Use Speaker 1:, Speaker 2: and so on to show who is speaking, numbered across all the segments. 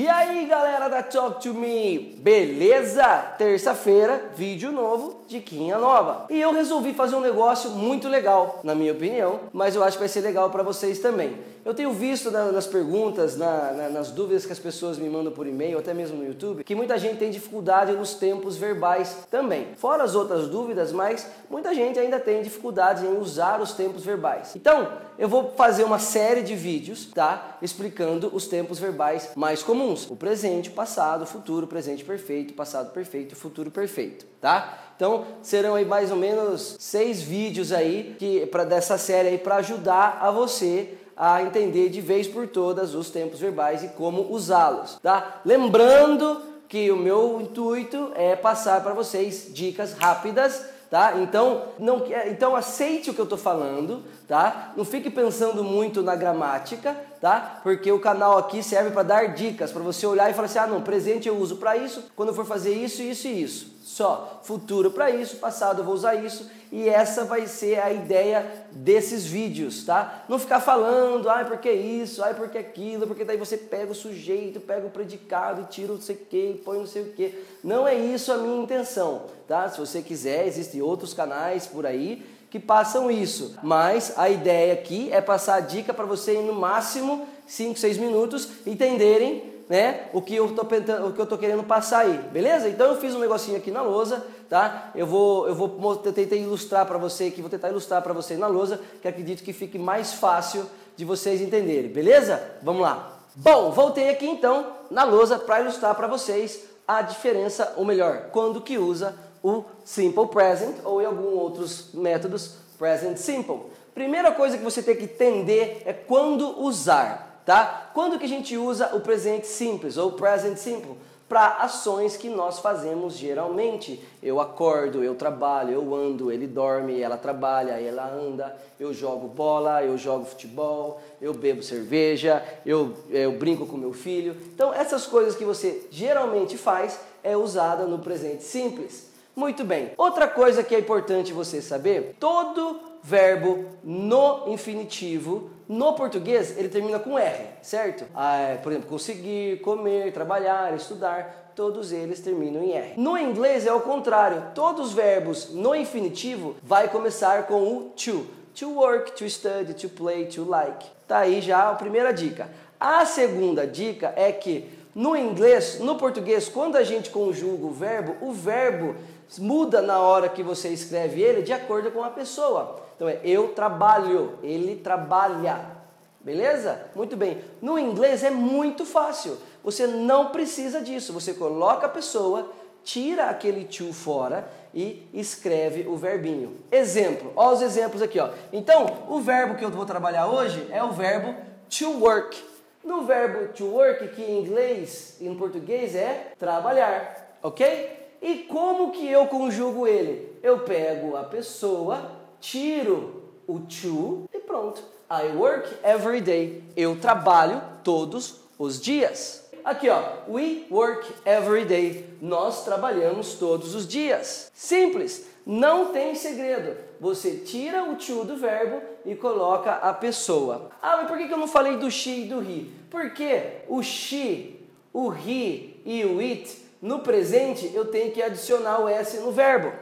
Speaker 1: E aí galera da Talk to Me, beleza? Terça-feira, vídeo novo, diquinha nova. E eu resolvi fazer um negócio muito legal, na minha opinião, mas eu acho que vai ser legal para vocês também. Eu tenho visto nas perguntas, na, na, nas dúvidas que as pessoas me mandam por e-mail, até mesmo no YouTube, que muita gente tem dificuldade nos tempos verbais também. Fora as outras dúvidas, mas muita gente ainda tem dificuldade em usar os tempos verbais. Então, eu vou fazer uma série de vídeos, tá? Explicando os tempos verbais mais comuns: o presente, o passado, o futuro, o presente perfeito, passado perfeito e futuro perfeito, tá? Então serão aí mais ou menos seis vídeos aí que para dessa série aí para ajudar a você a entender de vez por todas os tempos verbais e como usá-los, tá? Lembrando que o meu intuito é passar para vocês dicas rápidas tá? Então, não, então aceite o que eu estou falando, tá? Não fique pensando muito na gramática, tá? Porque o canal aqui serve para dar dicas, para você olhar e falar assim: "Ah, não, presente eu uso para isso, quando eu for fazer isso, isso e isso". Só futuro para isso, passado eu vou usar isso e essa vai ser a ideia desses vídeos, tá? Não ficar falando, ai, porque isso, ai, porque aquilo, porque daí você pega o sujeito, pega o predicado e tira não sei o que, põe não sei o que. Não é isso a minha intenção, tá? Se você quiser, existem outros canais por aí que passam isso, mas a ideia aqui é passar a dica para você em no máximo 5, 6 minutos entenderem né, o que eu tô o que eu tô querendo passar aí, beleza? Então eu fiz um negocinho aqui na lousa, tá? Eu vou eu vou tentar ilustrar para você aqui, vou tentar ilustrar para vocês na lousa, que acredito que fique mais fácil de vocês entenderem, beleza? Vamos lá. Bom, voltei aqui então na lousa para ilustrar para vocês a diferença, ou melhor, quando que usa o simple present ou em alguns outros métodos present simple. Primeira coisa que você tem que entender é quando usar tá? Quando que a gente usa o presente simples ou present simple? Para ações que nós fazemos geralmente. Eu acordo, eu trabalho, eu ando, ele dorme, ela trabalha, ela anda, eu jogo bola, eu jogo futebol, eu bebo cerveja, eu, eu brinco com meu filho. Então, essas coisas que você geralmente faz é usada no presente simples. Muito bem. Outra coisa que é importante você saber: todo verbo no infinitivo, no português, ele termina com R, certo? Ah, por exemplo, conseguir, comer, trabalhar, estudar, todos eles terminam em R. No inglês é o contrário, todos os verbos no infinitivo vai começar com o to. To work, to study, to play, to like. Tá aí já a primeira dica. A segunda dica é que no inglês, no português, quando a gente conjuga o verbo, o verbo muda na hora que você escreve ele de acordo com a pessoa. Então é eu trabalho, ele trabalha. Beleza? Muito bem. No inglês é muito fácil. Você não precisa disso. Você coloca a pessoa, tira aquele to fora e escreve o verbinho. Exemplo. Olha os exemplos aqui, ó. Então, o verbo que eu vou trabalhar hoje é o verbo to work. No verbo to work, que em inglês e em português é trabalhar, ok? E como que eu conjugo ele? Eu pego a pessoa, tiro o to e pronto. I work every day. Eu trabalho todos os dias. Aqui ó, we work every day. Nós trabalhamos todos os dias. Simples, não tem segredo. Você tira o to do verbo e coloca a pessoa. Ah, mas por que eu não falei do she e do he? Porque o she, o he e o it no presente eu tenho que adicionar o S no verbo.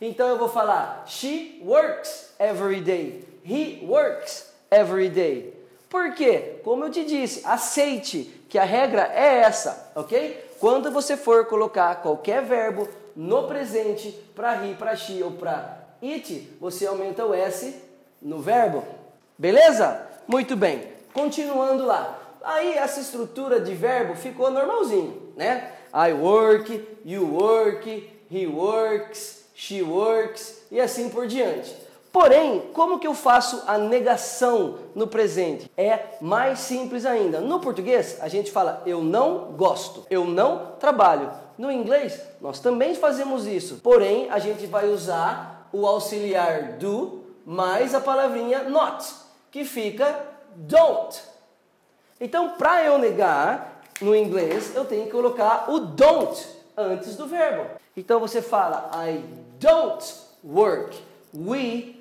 Speaker 1: Então eu vou falar she works every day. He works every day. Por quê? Como eu te disse, aceite que a regra é essa, ok? Quando você for colocar qualquer verbo no presente para he, para she ou para it, você aumenta o S no verbo. Beleza? Muito bem. Continuando lá. Aí essa estrutura de verbo ficou normalzinho, né? I work, you work, he works, she works e assim por diante. Porém, como que eu faço a negação no presente? É mais simples ainda. No português, a gente fala eu não gosto, eu não trabalho. No inglês, nós também fazemos isso. Porém, a gente vai usar o auxiliar do mais a palavrinha not, que fica don't. Então, para eu negar, no inglês eu tenho que colocar o don't antes do verbo. Então você fala I don't work. We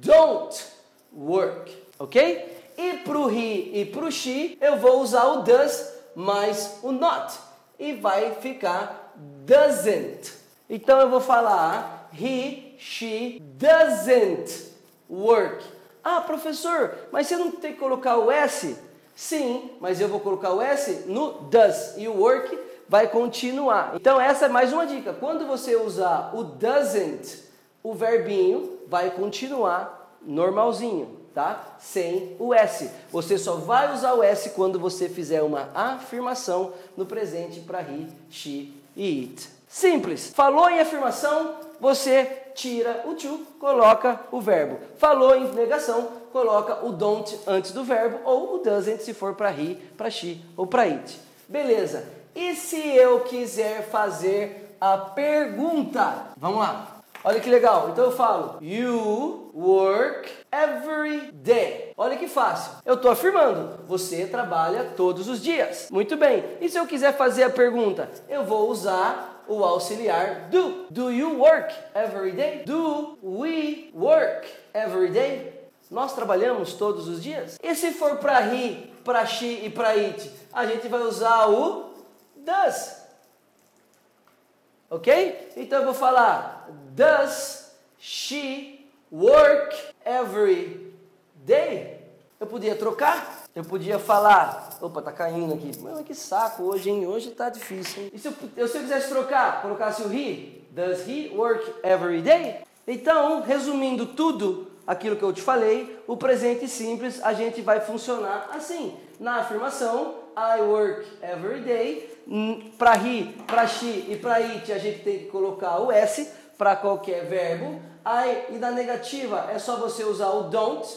Speaker 1: don't work. Ok? E pro he e pro she eu vou usar o does mais o not e vai ficar doesn't. Então eu vou falar he, she doesn't work. Ah, professor, mas você não tem que colocar o S? Sim, mas eu vou colocar o S no does e o work vai continuar. Então essa é mais uma dica. Quando você usar o doesn't, o verbinho vai continuar normalzinho, tá? Sem o S. Você só vai usar o S quando você fizer uma afirmação no presente para he, she e it. Simples. Falou em afirmação, você tira o to, coloca o verbo. Falou em negação, coloca o don't antes do verbo ou o doesn't se for para he, para she ou para it. Beleza. E se eu quiser fazer a pergunta? Vamos lá. Olha que legal. Então eu falo: You work every day. Olha que fácil. Eu estou afirmando: você trabalha todos os dias. Muito bem. E se eu quiser fazer a pergunta? Eu vou usar o auxiliar do. Do you work every day? Do we work every day? Nós trabalhamos todos os dias? E se for para he, para she e para it, a gente vai usar o does. Ok? Então eu vou falar: Does she work every day? Eu podia trocar? Eu podia falar. Opa, tá caindo aqui. Mano, que saco hoje, hein? Hoje tá difícil, hein? E se eu, se eu quisesse trocar, colocasse o he? Does he work every day? Então, resumindo tudo aquilo que eu te falei, o presente simples a gente vai funcionar assim. Na afirmação, I work every day. Para he, para she e para it a gente tem que colocar o S para qualquer verbo. I, e na negativa é só você usar o don't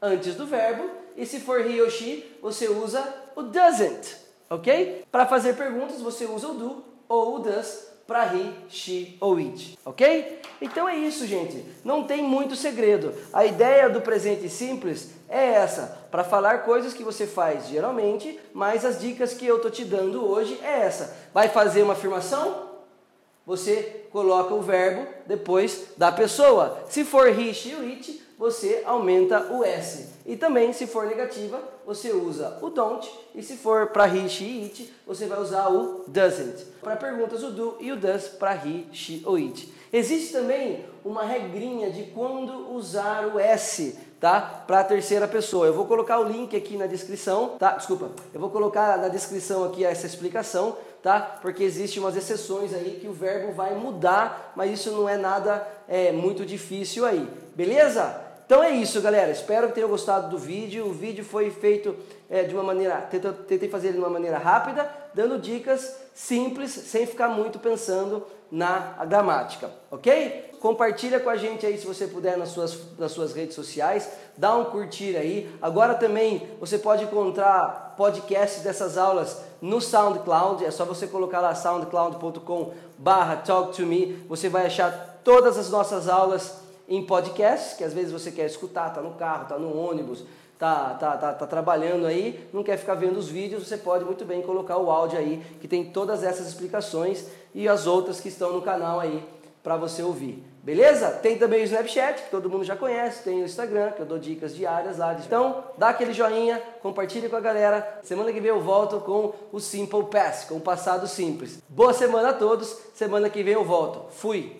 Speaker 1: antes do verbo. E se for he ou she, você usa o doesn't, ok? Para fazer perguntas, você usa o do ou o does para he, she ou it, ok? Então é isso, gente. Não tem muito segredo. A ideia do presente simples é essa, para falar coisas que você faz geralmente, mas as dicas que eu tô te dando hoje é essa. Vai fazer uma afirmação? Você coloca o verbo depois da pessoa. Se for he, she ou it, você aumenta o S. E também, se for negativa, você usa o don't. E se for para he, she, it, você vai usar o doesn't. Para perguntas, o do e o does para he, she ou it. Existe também uma regrinha de quando usar o S, tá? Para a terceira pessoa. Eu vou colocar o link aqui na descrição, tá? Desculpa. Eu vou colocar na descrição aqui essa explicação, tá? Porque existem umas exceções aí que o verbo vai mudar, mas isso não é nada é, muito difícil aí. Beleza? Então é isso, galera. Espero que tenham gostado do vídeo. O vídeo foi feito é, de uma maneira, tentei fazer ele de uma maneira rápida, dando dicas simples, sem ficar muito pensando na gramática, ok? Compartilha com a gente aí se você puder nas suas, nas suas redes sociais, dá um curtir aí. Agora também você pode encontrar podcasts dessas aulas no SoundCloud, é só você colocar lá soundcloud.com barra talk to me, você vai achar todas as nossas aulas em podcasts, que às vezes você quer escutar, tá no carro, tá no ônibus, tá, tá, tá, tá trabalhando aí, não quer ficar vendo os vídeos, você pode muito bem colocar o áudio aí, que tem todas essas explicações e as outras que estão no canal aí para você ouvir. Beleza? Tem também o Snapchat, que todo mundo já conhece, tem o Instagram, que eu dou dicas diárias lá. Então, dá aquele joinha, compartilha com a galera. Semana que vem eu volto com o Simple Past, com o passado simples. Boa semana a todos. Semana que vem eu volto. Fui.